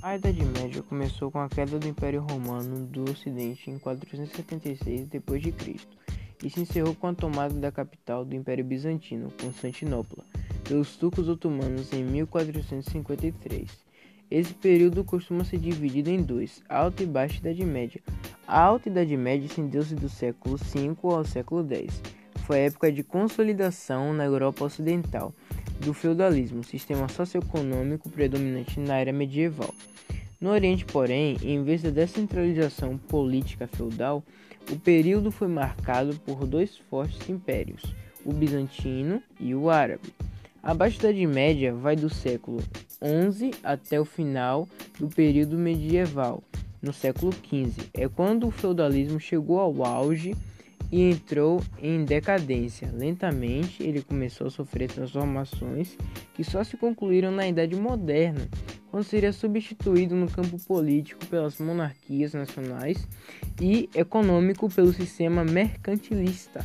A Idade Média começou com a queda do Império Romano do Ocidente em 476 d.C. e se encerrou com a tomada da capital do Império Bizantino, Constantinopla, pelos turcos otomanos em 1453. Esse período costuma ser dividido em dois, Alta e Baixa Idade Média. A Alta Idade Média estendeu-se do século V ao século X. Foi a época de consolidação na Europa Ocidental do feudalismo, sistema socioeconômico predominante na era medieval. No Oriente, porém, em vez da descentralização política feudal, o período foi marcado por dois fortes impérios, o bizantino e o árabe. A Baixa Idade Média vai do século XI até o final do período medieval, no século XV. É quando o feudalismo chegou ao auge e entrou em decadência. Lentamente, ele começou a sofrer transformações que só se concluíram na Idade Moderna, quando seria substituído no campo político pelas monarquias nacionais e econômico pelo sistema mercantilista.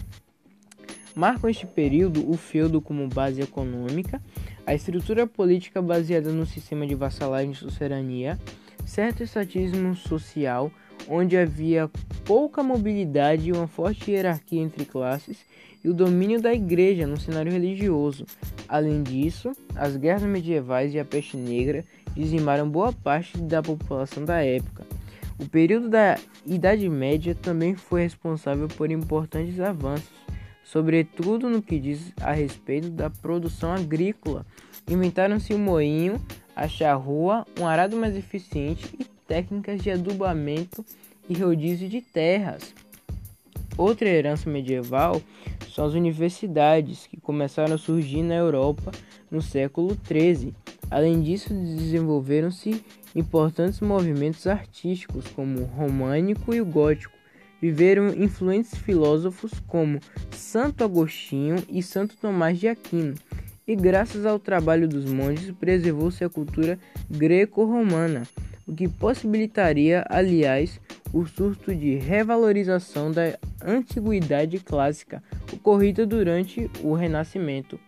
Marcam este período o feudo como base econômica, a estrutura política baseada no sistema de vassalagem e sucerania, certo estatismo social onde havia pouca mobilidade e uma forte hierarquia entre classes e o domínio da igreja no cenário religioso. Além disso, as guerras medievais e a peste negra dizimaram boa parte da população da época. O período da Idade Média também foi responsável por importantes avanços, sobretudo no que diz a respeito da produção agrícola. Inventaram-se o moinho, a charrua, um arado mais eficiente e técnicas de adubamento e rodízio de terras. Outra herança medieval são as universidades, que começaram a surgir na Europa no século XIII. Além disso, desenvolveram-se importantes movimentos artísticos, como o românico e o gótico. Viveram influentes filósofos como Santo Agostinho e Santo Tomás de Aquino, e graças ao trabalho dos monges preservou-se a cultura greco-romana o que possibilitaria, aliás, o surto de revalorização da antiguidade clássica ocorrida durante o Renascimento.